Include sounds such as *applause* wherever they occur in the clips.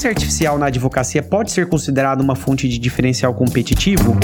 inteligência artificial na advocacia pode ser considerada uma fonte de diferencial competitivo?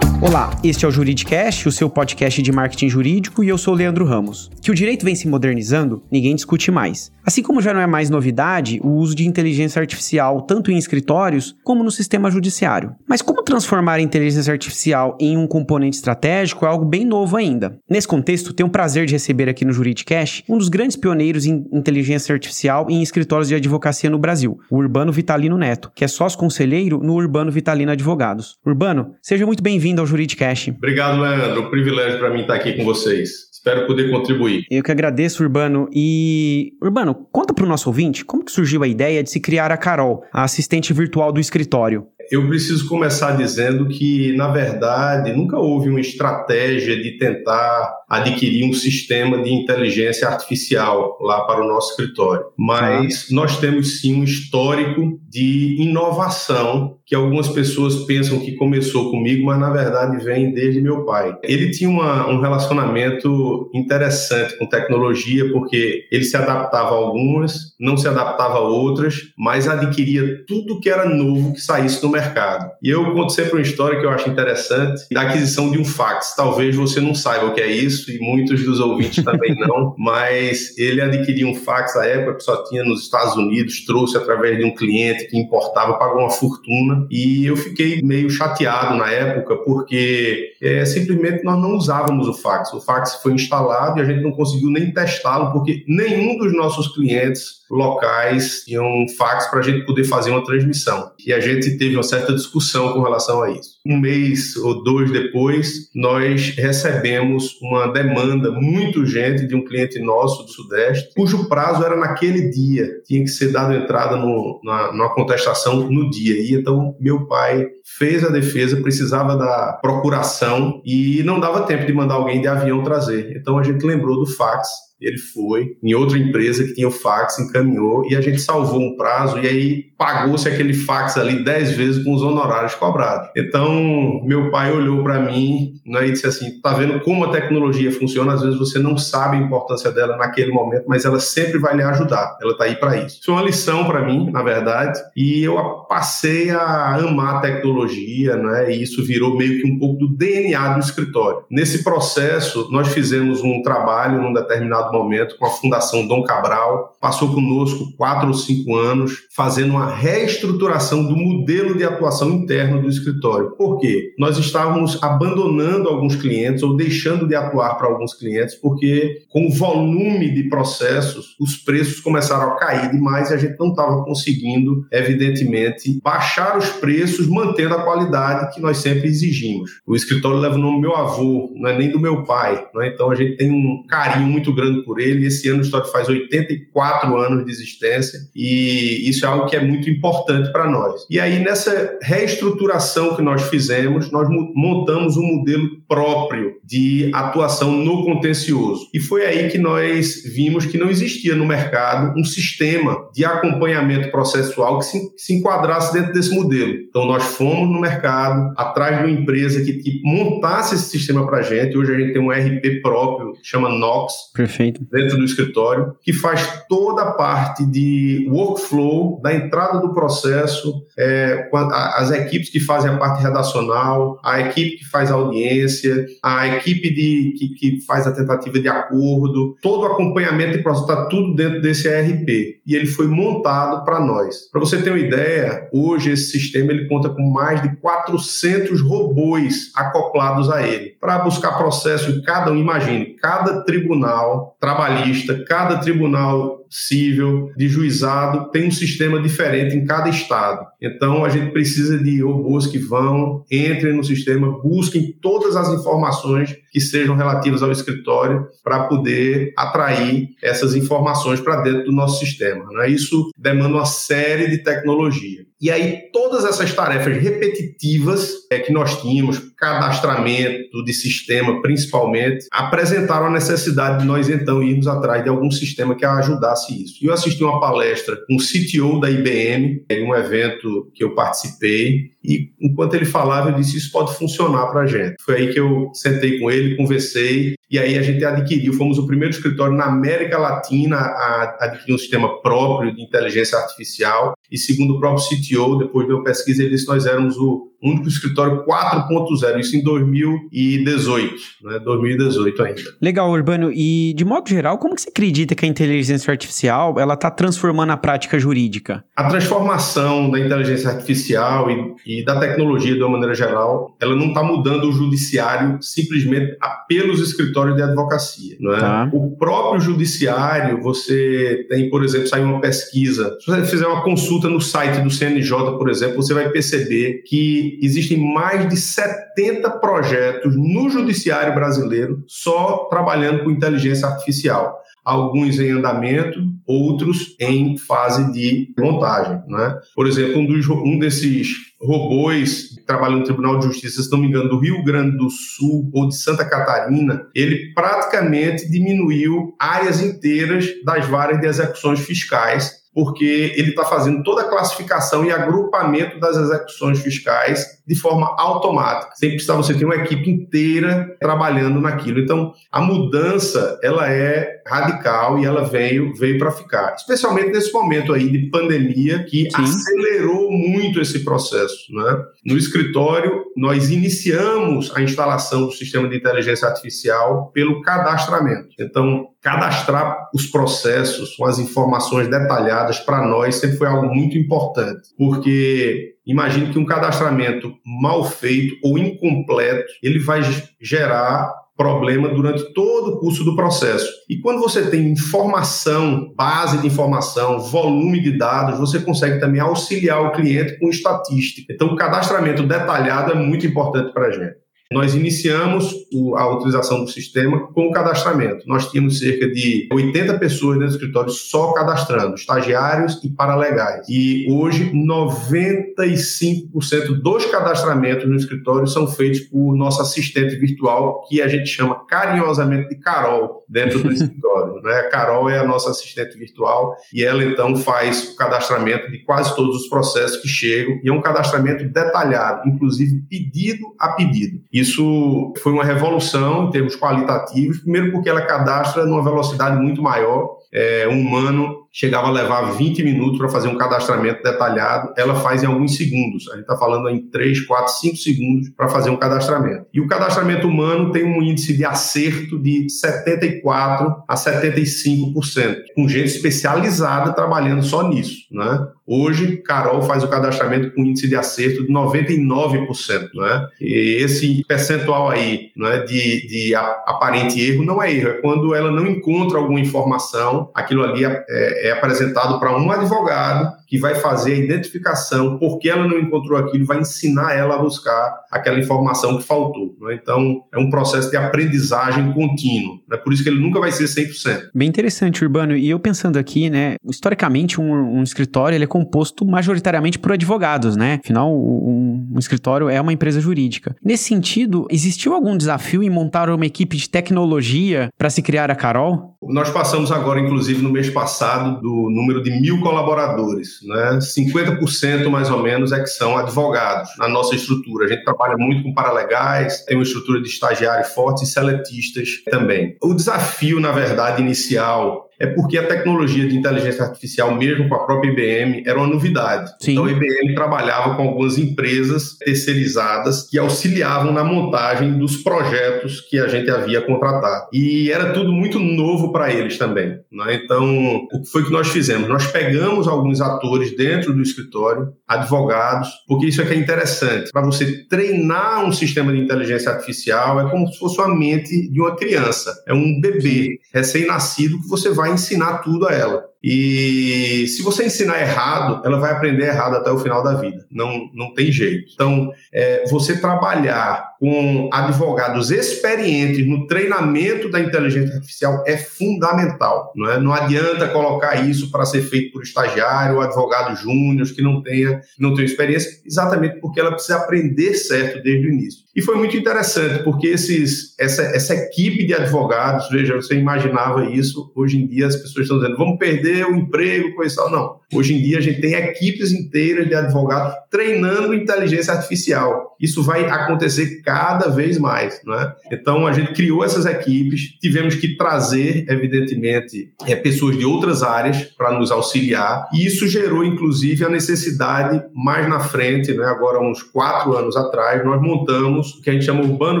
Olá, este é o Juridicast, o seu podcast de marketing jurídico, e eu sou o Leandro Ramos. Que o direito vem se modernizando, ninguém discute mais. Assim como já não é mais novidade o uso de inteligência artificial tanto em escritórios como no sistema judiciário. Mas como transformar a inteligência artificial em um componente estratégico é algo bem novo ainda. Nesse contexto, tenho o prazer de receber aqui no Juridicast um dos grandes pioneiros em inteligência artificial em escritórios de advocacia no Brasil, o Urbano Vitalino Neto, que é sócio conselheiro no Urbano Vitalino Advogados. Urbano, seja muito bem-vindo ao Juridicast. Obrigado, Leandro. Um privilégio para mim estar aqui com vocês. Espero poder contribuir. Eu que agradeço, Urbano. E, Urbano, conta para o nosso ouvinte como que surgiu a ideia de se criar a Carol, a assistente virtual do escritório. Eu preciso começar dizendo que, na verdade, nunca houve uma estratégia de tentar adquirir um sistema de inteligência artificial lá para o nosso escritório. Mas ah. nós temos sim um histórico de inovação que algumas pessoas pensam que começou comigo, mas na verdade vem desde meu pai. Ele tinha uma, um relacionamento interessante com tecnologia, porque ele se adaptava a algumas, não se adaptava a outras, mas adquiria tudo que era novo que saísse no mercado. E eu conto sempre uma história que eu acho interessante da aquisição de um fax. Talvez você não saiba o que é isso e muitos dos ouvintes também não, *laughs* mas ele adquiriu um fax à época que só tinha nos Estados Unidos, trouxe através de um cliente que importava, pagou uma fortuna e eu fiquei meio chateado na época, porque é, simplesmente nós não usávamos o fax. O fax foi instalado e a gente não conseguiu nem testá-lo, porque nenhum dos nossos clientes locais tinham um fax para a gente poder fazer uma transmissão. E a gente teve uma certa discussão com relação a isso. Um mês ou dois depois, nós recebemos uma demanda muito urgente de um cliente nosso do Sudeste, cujo prazo era naquele dia, tinha que ser dado entrada no, na, numa contestação no dia. E então meu pai fez a defesa, precisava da procuração e não dava tempo de mandar alguém de avião trazer. Então a gente lembrou do fax ele foi em outra empresa que tinha o fax, encaminhou e a gente salvou um prazo e aí pagou-se aquele fax ali dez vezes com os honorários cobrados. Então, meu pai olhou para mim né, e disse assim: tá vendo como a tecnologia funciona? Às vezes você não sabe a importância dela naquele momento, mas ela sempre vai lhe ajudar. Ela tá aí para isso. Isso uma lição para mim, na verdade, e eu passei a amar a tecnologia, né? E isso virou meio que um pouco do DNA do escritório. Nesse processo, nós fizemos um trabalho num determinado momento com a Fundação Dom Cabral, passou conosco quatro ou cinco anos, fazendo uma reestruturação do modelo de atuação interno do escritório. Por quê? Nós estávamos abandonando alguns clientes ou deixando de atuar para alguns clientes, porque com o volume de processos, os preços começaram a cair demais e a gente não estava conseguindo, evidentemente, baixar os preços, mantendo a qualidade que nós sempre exigimos. O escritório leva o nome do meu avô, não é nem do meu pai, é? então a gente tem um carinho muito grande por ele. Esse ano o Histórico faz 84 anos de existência e isso é algo que é muito importante para nós. E aí, nessa reestruturação que nós fizemos, nós montamos um modelo próprio de atuação no contencioso. E foi aí que nós vimos que não existia no mercado um sistema de acompanhamento processual que se, se enquadrasse dentro desse modelo. Então, nós fomos no mercado, atrás de uma empresa que, que montasse esse sistema para a gente. Hoje a gente tem um RP próprio, chama Nox. Perfeito dentro do escritório, que faz toda a parte de workflow, da entrada do processo, é, as equipes que fazem a parte redacional, a equipe que faz a audiência, a equipe de, que, que faz a tentativa de acordo, todo o acompanhamento e processo, está tudo dentro desse ERP. E ele foi montado para nós. Para você ter uma ideia, hoje esse sistema ele conta com mais de 400 robôs acoplados a ele, para buscar processo em cada um. Imagine, cada tribunal trabalhista, cada tribunal civil, de juizado, tem um sistema diferente em cada estado. Então, a gente precisa de robôs que vão, entrem no sistema, busquem todas as informações que sejam relativas ao escritório para poder atrair essas informações para dentro do nosso sistema. Né? Isso demanda uma série de tecnologia. E aí, todas essas tarefas repetitivas é, que nós tínhamos, cadastramento de sistema principalmente, apresentaram a necessidade de nós então irmos atrás de algum sistema que ajudasse isso. E eu assisti uma palestra com um CTO da IBM, em um evento que eu participei, E enquanto ele falava, eu disse: Isso pode funcionar para a gente. Foi aí que eu sentei com ele, conversei, e aí a gente adquiriu, fomos o primeiro escritório na América Latina a adquirir um sistema próprio de inteligência artificial. E segundo o próprio CTO, depois de uma pesquisa, ele disse que nós éramos o único escritório 4.0, isso em 2018, né? 2018 ainda. Legal, Urbano. E de modo geral, como que você acredita que a inteligência artificial ela está transformando a prática jurídica? A transformação da inteligência artificial e, e da tecnologia de uma maneira geral, ela não está mudando o judiciário simplesmente pelos escritórios de advocacia. Não é? Tá. O próprio judiciário, você tem, por exemplo, saiu uma pesquisa. Se você fizer uma consulta no site do CNJ, por exemplo, você vai perceber que existem mais de 70 projetos no judiciário brasileiro só trabalhando com inteligência artificial. Alguns em andamento, outros em fase de montagem. Né? Por exemplo, um, dos, um desses robôs que trabalham no Tribunal de Justiça, se não me engano, do Rio Grande do Sul ou de Santa Catarina, ele praticamente diminuiu áreas inteiras das varas de execuções fiscais porque ele está fazendo toda a classificação e agrupamento das execuções fiscais de forma automática, sem precisar você ter uma equipe inteira trabalhando naquilo. Então, a mudança ela é radical e ela veio veio para ficar, especialmente nesse momento aí de pandemia que Sim. acelerou muito esse processo. Né? No escritório, nós iniciamos a instalação do sistema de inteligência artificial pelo cadastramento. Então, cadastrar os processos com as informações detalhadas para nós sempre foi algo muito importante, porque imagine que um cadastramento mal feito ou incompleto, ele vai gerar problema durante todo o curso do processo. E quando você tem informação, base de informação, volume de dados, você consegue também auxiliar o cliente com estatística. Então, o cadastramento detalhado é muito importante para a gente. Nós iniciamos a utilização do sistema com o cadastramento. Nós tínhamos cerca de 80 pessoas dentro do escritório só cadastrando, estagiários e paralegais. E hoje, 95% dos cadastramentos no escritório são feitos por nosso assistente virtual, que a gente chama carinhosamente de Carol, dentro do *laughs* escritório. Né? A Carol é a nossa assistente virtual e ela, então, faz o cadastramento de quase todos os processos que chegam. E é um cadastramento detalhado, inclusive pedido a pedido. E isso foi uma revolução em termos qualitativos, primeiro porque ela cadastra numa velocidade muito maior. É, um humano chegava a levar 20 minutos para fazer um cadastramento detalhado, ela faz em alguns segundos. A gente está falando em 3, 4, 5 segundos para fazer um cadastramento. E o cadastramento humano tem um índice de acerto de 74 a 75%, com gente especializada trabalhando só nisso. Né? Hoje, Carol faz o cadastramento com índice de acerto de 99%. Né? E esse percentual aí né, de, de aparente erro não é erro, é quando ela não encontra alguma informação, aquilo ali é, é é apresentado para um advogado que vai fazer a identificação, porque ela não encontrou aquilo, vai ensinar ela a buscar aquela informação que faltou. Né? Então, é um processo de aprendizagem contínuo. É né? por isso que ele nunca vai ser 100%. Bem interessante, Urbano. E eu pensando aqui, né, historicamente, um, um escritório ele é composto majoritariamente por advogados, né? Afinal, um, um escritório é uma empresa jurídica. Nesse sentido, existiu algum desafio em montar uma equipe de tecnologia para se criar a Carol? Nós passamos agora, inclusive, no mês passado, do número de mil colaboradores né? 50% mais ou menos é que são advogados na nossa estrutura. A gente trabalha muito com paralegais, tem uma estrutura de estagiário forte e seletistas também. O desafio, na verdade, inicial é porque a tecnologia de inteligência artificial, mesmo com a própria IBM, era uma novidade. Sim. Então a IBM trabalhava com algumas empresas terceirizadas que auxiliavam na montagem dos projetos que a gente havia contratado. E era tudo muito novo para eles também. Né? Então, o que foi que nós fizemos? Nós pegamos alguns atores dentro do escritório, advogados, porque isso é que é interessante. Para você treinar um sistema de inteligência artificial, é como se fosse uma mente de uma criança. É um bebê recém-nascido que você vai ensinar tudo a ela. E se você ensinar errado, ela vai aprender errado até o final da vida. Não, não tem jeito. Então, é, você trabalhar com advogados experientes no treinamento da inteligência artificial é fundamental. Não, é? não adianta colocar isso para ser feito por estagiário ou advogado júnior que não tenha, não tenha experiência, exatamente porque ela precisa aprender certo desde o início. E foi muito interessante, porque esses, essa, essa equipe de advogados, veja, você imaginava isso, hoje em dia as pessoas estão dizendo, vamos perder o emprego, coisa tal. Não. Hoje em dia a gente tem equipes inteiras de advogados treinando inteligência artificial. Isso vai acontecer cada vez mais, né? Então a gente criou essas equipes, tivemos que trazer, evidentemente, é, pessoas de outras áreas para nos auxiliar, e isso gerou, inclusive, a necessidade mais na frente, né? Agora uns quatro anos atrás, nós montamos o que a gente chama Urbano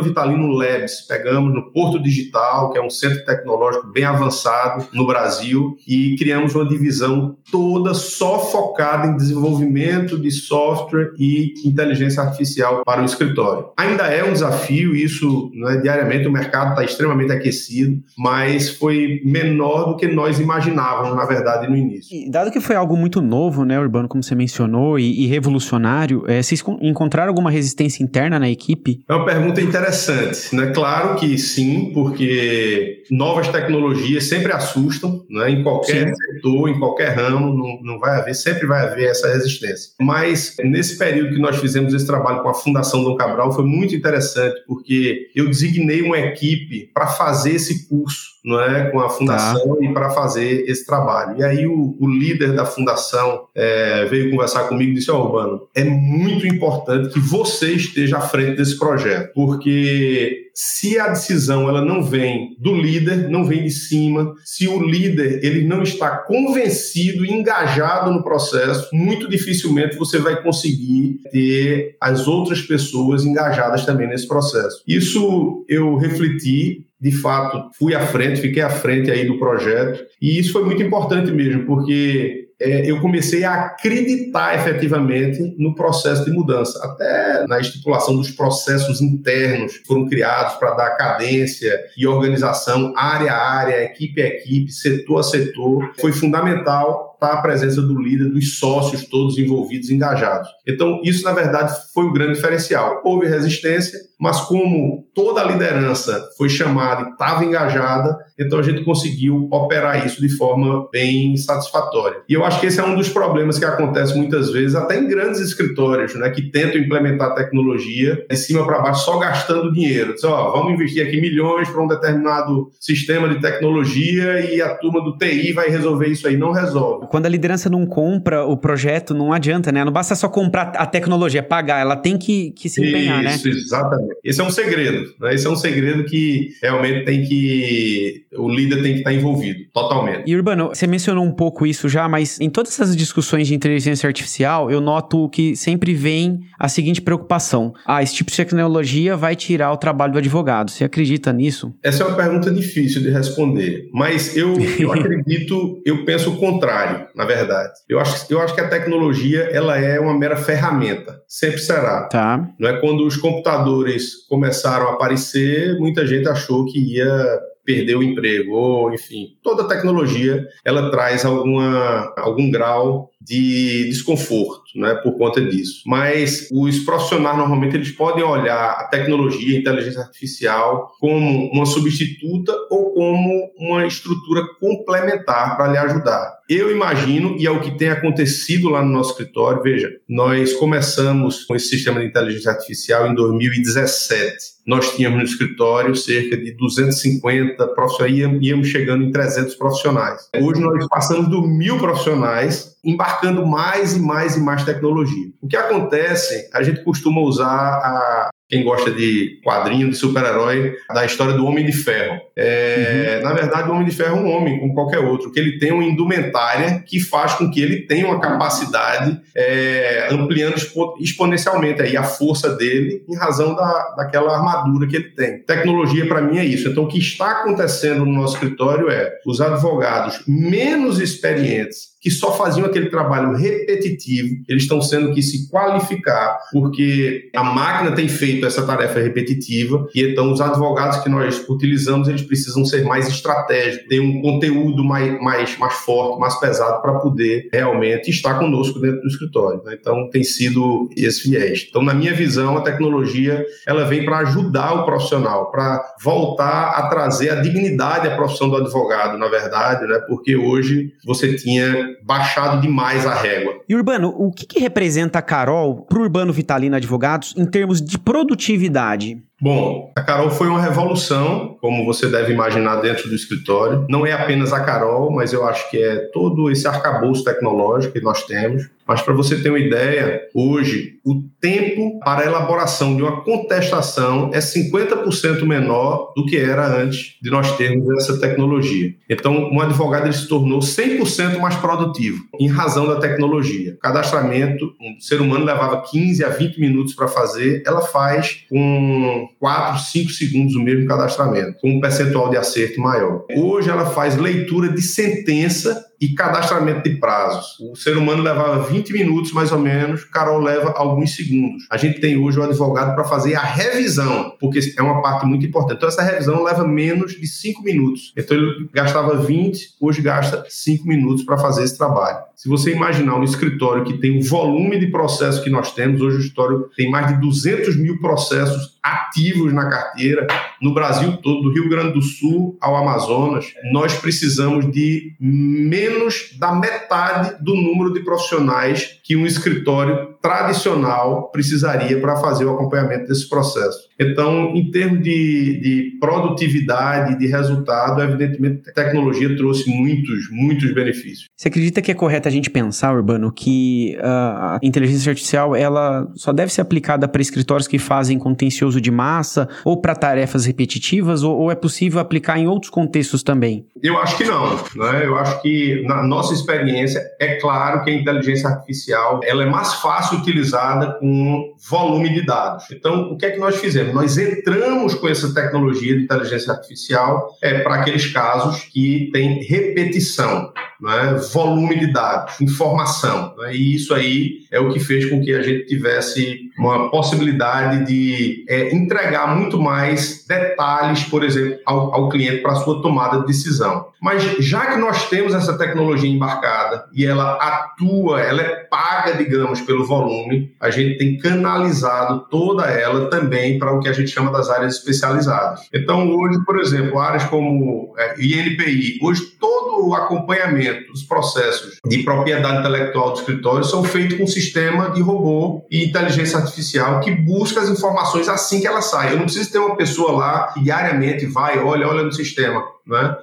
Vitalino Labs. Pegamos no Porto Digital, que é um centro tecnológico bem avançado no Brasil, e criamos uma divisão toda só focada em desenvolvimento de software e inteligência artificial para o escritório. Ainda é um desafio, isso né, diariamente o mercado está extremamente aquecido, mas foi menor do que nós imaginávamos, na verdade, no início. E dado que foi algo muito novo, né, Urbano, como você mencionou, e, e revolucionário, é, vocês encontraram alguma resistência interna na equipe? É uma pergunta interessante. Né? Claro que sim, porque novas tecnologias sempre assustam, né? em qualquer sim. setor, em qualquer ramo, não, não vai haver, sempre vai haver essa resistência. Mas nesse período que nós fizemos esse trabalho com a Fundação Dom Cabral foi muito interessante, porque eu designei uma equipe para fazer esse curso não é, com a fundação tá. e para fazer esse trabalho. E aí o, o líder da fundação é, veio conversar comigo e disse: Ó, oh, Urbano, é muito importante que você esteja à frente desse projeto, porque se a decisão ela não vem do líder, não vem de cima, se o líder ele não está convencido e engajado no processo, muito dificilmente você vai conseguir ter as outras pessoas engajadas também nesse processo. Isso eu refleti de fato, fui à frente, fiquei à frente aí do projeto. E isso foi muito importante mesmo, porque é, eu comecei a acreditar efetivamente no processo de mudança, até na estipulação dos processos internos que foram criados para dar cadência e organização área a área, equipe a equipe, setor a setor. Foi fundamental está a presença do líder, dos sócios todos envolvidos, engajados. Então, isso, na verdade, foi o grande diferencial. Houve resistência, mas como toda a liderança foi chamada e estava engajada, então a gente conseguiu operar isso de forma bem satisfatória. E eu acho que esse é um dos problemas que acontece muitas vezes, até em grandes escritórios, né, que tentam implementar tecnologia de cima para baixo, só gastando dinheiro. Diz, ó, vamos investir aqui milhões para um determinado sistema de tecnologia e a turma do TI vai resolver isso aí. Não resolve quando a liderança não compra o projeto, não adianta, né? Não basta só comprar a tecnologia, pagar, ela tem que, que se empenhar, Isso, né? Isso, exatamente. Esse é um segredo, né? Esse é um segredo que realmente tem que. O líder tem que estar envolvido, totalmente. E Urbano, você mencionou um pouco isso já, mas em todas essas discussões de inteligência artificial, eu noto que sempre vem a seguinte preocupação: ah, esse tipo de tecnologia vai tirar o trabalho do advogado. Você acredita nisso? Essa é uma pergunta difícil de responder, mas eu, eu *laughs* acredito, eu penso o contrário na verdade. Eu acho, eu acho que a tecnologia ela é uma mera ferramenta, sempre será. Tá. Não é quando os computadores começaram a aparecer, muita gente achou que ia perder o emprego, ou enfim, toda tecnologia ela traz alguma, algum grau de desconforto, né, por conta disso. Mas os profissionais normalmente eles podem olhar a tecnologia, a inteligência artificial como uma substituta ou como uma estrutura complementar para lhe ajudar. Eu imagino, e é o que tem acontecido lá no nosso escritório, veja, nós começamos com esse sistema de inteligência artificial em 2017. Nós tínhamos no escritório cerca de 250 profissionais, íamos chegando em 300 profissionais. Hoje nós passamos do mil profissionais embarcando mais e mais e mais tecnologia. O que acontece, a gente costuma usar a, quem gosta de quadrinho de super-herói, da história do Homem de Ferro. É, uhum. Na verdade, o Homem de Ferro é um homem, como qualquer outro, que ele tem uma indumentária que faz com que ele tenha uma capacidade é, ampliando exponencialmente aí a força dele em razão da, daquela armadura que ele tem. Tecnologia, para mim, é isso. Então, o que está acontecendo no nosso escritório é os advogados menos experientes que só faziam aquele trabalho repetitivo, eles estão sendo que se qualificar, porque a máquina tem feito essa tarefa repetitiva e então os advogados que nós utilizamos, eles precisam ser mais estratégicos, ter um conteúdo mais, mais, mais forte, mais pesado para poder realmente estar conosco dentro do escritório. Né? Então tem sido esse viés. Então na minha visão, a tecnologia ela vem para ajudar o profissional, para voltar a trazer a dignidade à profissão do advogado, na verdade, né? porque hoje você tinha baixado demais a régua. E Urbano, o que, que representa a Carol para o Urbano Vitalino Advogados em termos de produtividade? Bom, a Carol foi uma revolução, como você deve imaginar dentro do escritório. Não é apenas a Carol, mas eu acho que é todo esse arcabouço tecnológico que nós temos. Mas para você ter uma ideia, hoje o tempo para a elaboração de uma contestação é 50% menor do que era antes de nós termos essa tecnologia. Então, um advogado se tornou 100% mais produtivo em razão da tecnologia. Cadastramento, um ser humano levava 15 a 20 minutos para fazer, ela faz com 4, 5 segundos o mesmo cadastramento, com um percentual de acerto maior. Hoje ela faz leitura de sentença e cadastramento de prazos. O ser humano levava 20 minutos, mais ou menos, Carol leva alguns segundos. A gente tem hoje o advogado para fazer a revisão, porque é uma parte muito importante. Então, essa revisão leva menos de 5 minutos. Então, ele gastava 20, hoje gasta 5 minutos para fazer esse trabalho. Se você imaginar um escritório que tem o volume de processos que nós temos, hoje o escritório tem mais de 200 mil processos ativos na carteira, no Brasil todo, do Rio Grande do Sul ao Amazonas, nós precisamos de menos da metade do número de profissionais que um escritório tradicional precisaria para fazer o acompanhamento desse processo. Então, em termos de, de produtividade, de resultado, evidentemente a tecnologia trouxe muitos, muitos benefícios. Você acredita que é correto a gente pensar, Urbano, que uh, a inteligência artificial ela só deve ser aplicada para escritórios que fazem contencioso de massa ou para tarefas repetitivas, ou, ou, é possível aplicar em outros contextos também? Eu acho que não. Né? Eu acho que, na nossa experiência, é claro que a inteligência artificial ela é mais fácil utilizada com volume de dados. Então, o que é que nós fizemos? nós entramos com essa tecnologia de inteligência artificial é, para aqueles casos que tem repetição, né, volume de dados, informação. Né, e isso aí é o que fez com que a gente tivesse uma possibilidade de é, entregar muito mais detalhes, por exemplo, ao, ao cliente para a sua tomada de decisão. Mas já que nós temos essa tecnologia embarcada e ela atua, ela é paga, digamos, pelo volume, a gente tem canalizado toda ela também para o que a gente chama das áreas especializadas. Então, hoje, por exemplo, áreas como é, INPI, hoje todo o acompanhamento dos processos de propriedade intelectual do escritório são feitos com um sistema de robô e inteligência artificial que busca as informações assim que ela sai. Eu não preciso ter uma pessoa lá que diariamente vai, olha, olha no sistema né?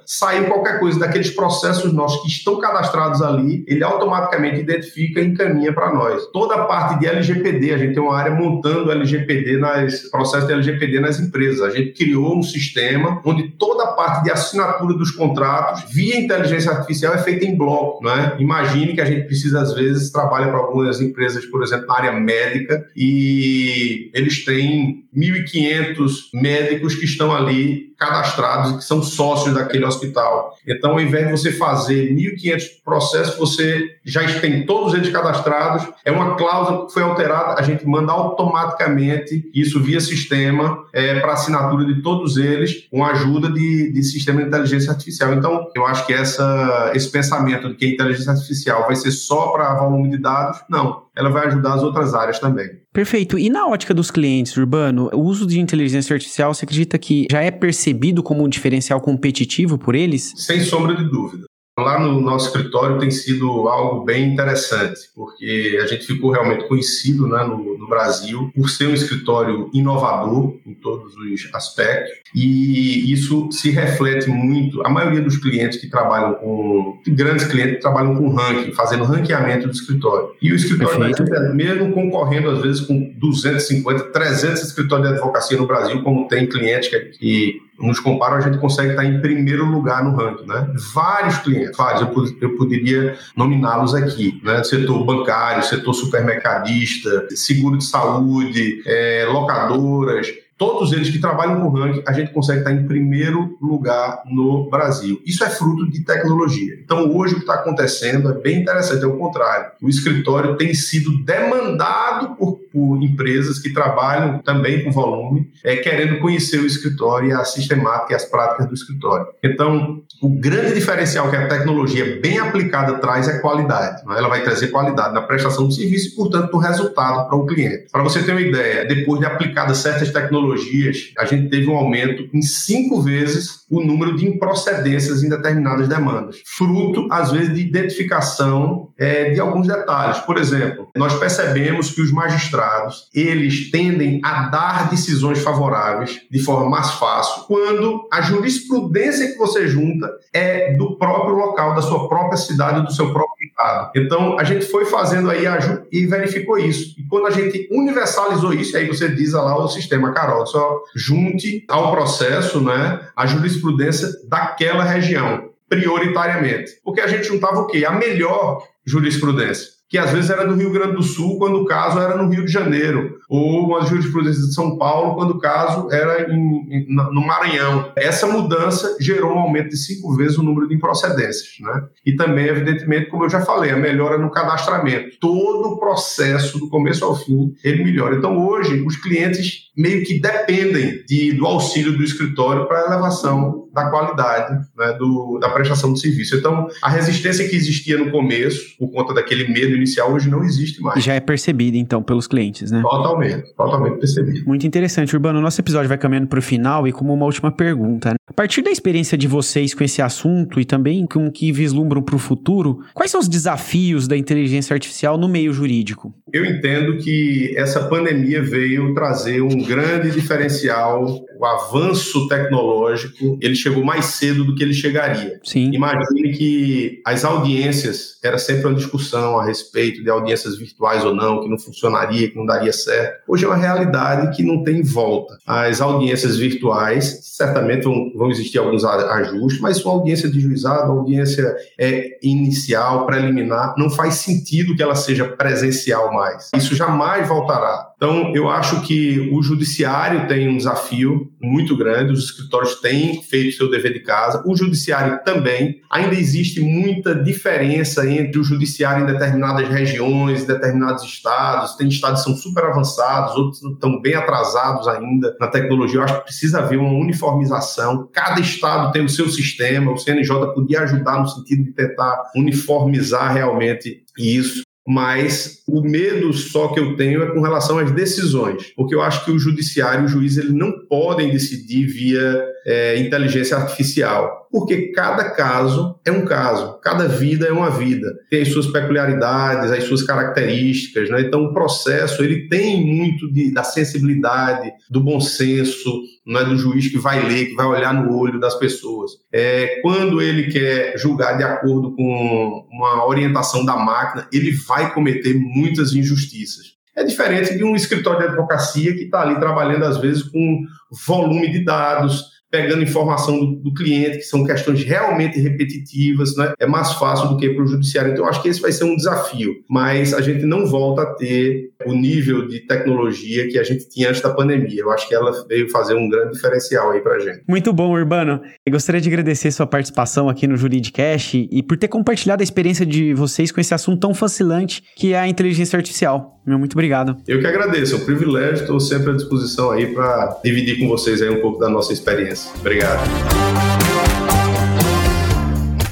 Qualquer coisa daqueles processos nossos que estão cadastrados ali, ele automaticamente identifica e encaminha para nós. Toda a parte de LGPD, a gente tem uma área montando LGPD nas processos de LGPD nas empresas. A gente criou um sistema onde toda a parte de assinatura dos contratos via inteligência artificial é feita em bloco, né? Imagine que a gente precisa às vezes trabalha para algumas empresas, por exemplo, na área médica e eles têm 1.500 médicos que estão ali cadastrados e que são sócios daquele hospital. Então, ao invés de você fazer 1.500 processos, você já tem todos eles cadastrados. É uma cláusula que foi alterada, a gente manda automaticamente isso via sistema é, para assinatura de todos eles, com a ajuda de, de sistema de inteligência artificial. Então, eu acho que essa, esse pensamento de que a inteligência artificial vai ser só para volume de dados, não ela vai ajudar as outras áreas também. Perfeito. E na ótica dos clientes, Urbano, o uso de inteligência artificial, você acredita que já é percebido como um diferencial competitivo por eles? Sem sombra de dúvida. Lá no nosso escritório tem sido algo bem interessante, porque a gente ficou realmente conhecido né, no, no, Brasil por ser um escritório inovador em todos os aspectos, e isso se reflete muito. A maioria dos clientes que trabalham com. grandes clientes que trabalham com ranking, fazendo ranqueamento do escritório. E o escritório, Perfeito. mesmo concorrendo às vezes com 250, 300 escritórios de advocacia no Brasil, como tem clientes que, que nos comparam, a gente consegue estar em primeiro lugar no ranking, né? Vários clientes, vários, eu, eu poderia nominá-los aqui, né? Setor bancário, setor supermercadista, seguro de saúde, é, locadoras, todos eles que trabalham com ranking, a gente consegue estar em primeiro lugar no Brasil. Isso é fruto de tecnologia. Então, hoje o que está acontecendo é bem interessante, é o contrário. O escritório tem sido demandado por, por empresas que trabalham também com volume, é, querendo conhecer o escritório e a sistemática e as práticas do escritório. Então, o grande diferencial que a tecnologia bem aplicada traz é qualidade. Né? Ela vai trazer qualidade na prestação do serviço e, portanto, no resultado para o cliente. Para você ter uma ideia, depois de aplicadas certas tecnologias, a gente teve um aumento em cinco vezes o número de improcedências em determinadas demandas, fruto, às vezes, de identificação é, de alguns detalhes. Por exemplo, nós percebemos que os magistrados, eles tendem a dar decisões favoráveis de forma mais fácil quando a jurisprudência que você junta é do próprio local, da sua própria cidade, do seu próprio estado. Então, a gente foi fazendo aí e verificou isso. E quando a gente universalizou isso, aí você diz lá o sistema, Carol, só junte ao processo né, a jurisprudência daquela região, prioritariamente. Porque a gente juntava o quê? A melhor jurisprudência que às vezes era do Rio Grande do Sul, quando o caso era no Rio de Janeiro, ou uma jurisprudência de São Paulo, quando o caso era em, no Maranhão. Essa mudança gerou um aumento de cinco vezes o número de improcedências. Né? E também, evidentemente, como eu já falei, a melhora no cadastramento. Todo o processo, do começo ao fim, ele melhora. Então, hoje, os clientes meio que dependem de, do auxílio do escritório para a elevação da qualidade né, do, da prestação de serviço. Então, a resistência que existia no começo, por conta daquele medo inicial, hoje não existe mais. Já é percebida, então, pelos clientes, né? Totalmente, totalmente percebido. Muito interessante, Urbano. Nosso episódio vai caminhando para o final e como uma última pergunta. Né? A partir da experiência de vocês com esse assunto e também com o que vislumbram para o futuro, quais são os desafios da inteligência artificial no meio jurídico? Eu entendo que essa pandemia veio trazer um grande diferencial, o avanço tecnológico, ele chegou mais cedo do que ele chegaria. Sim. Imagine que as audiências, era sempre uma discussão a respeito de audiências virtuais ou não, que não funcionaria, que não daria certo. Hoje é uma realidade que não tem volta. As audiências virtuais, certamente vão, vão existir alguns ajustes, mas uma audiência de juizado, uma audiência é, inicial, preliminar, não faz sentido que ela seja presencial mais. Isso jamais voltará. Então, eu acho que o judiciário tem um desafio muito grande, os escritórios têm feito seu dever de casa, o judiciário também. Ainda existe muita diferença entre o judiciário em determinadas regiões, determinados estados. Tem estados que são super avançados, outros estão bem atrasados ainda na tecnologia. Eu acho que precisa haver uma uniformização. Cada estado tem o seu sistema, o CNJ podia ajudar no sentido de tentar uniformizar realmente isso mas o medo só que eu tenho é com relação às decisões, porque eu acho que o judiciário, o juiz, eles não podem decidir via é, inteligência artificial, porque cada caso é um caso, cada vida é uma vida, tem as suas peculiaridades, as suas características, né? Então o processo ele tem muito de, da sensibilidade, do bom senso, não é do juiz que vai ler, que vai olhar no olho das pessoas. É, quando ele quer julgar de acordo com uma orientação da máquina, ele vai cometer muitas injustiças. É diferente de um escritório de advocacia que está ali trabalhando, às vezes, com volume de dados, pegando informação do, do, cliente, que são questões realmente repetitivas, né? é mais fácil do que para o judiciário. Então, acho que esse vai ser um desafio, mas a gente não volta a ter o nível de tecnologia que a gente tinha antes da pandemia. Eu acho que ela veio fazer um grande diferencial aí para a gente. Muito bom, Urbano. Eu gostaria de agradecer sua participação aqui no Juridicast e por ter compartilhado a experiência de vocês com esse assunto tão fascinante que é a inteligência artificial. Meu muito obrigado. Eu que agradeço, é um privilégio, estou sempre à disposição aí para dividir com vocês aí um pouco da nossa experiência. Obrigado.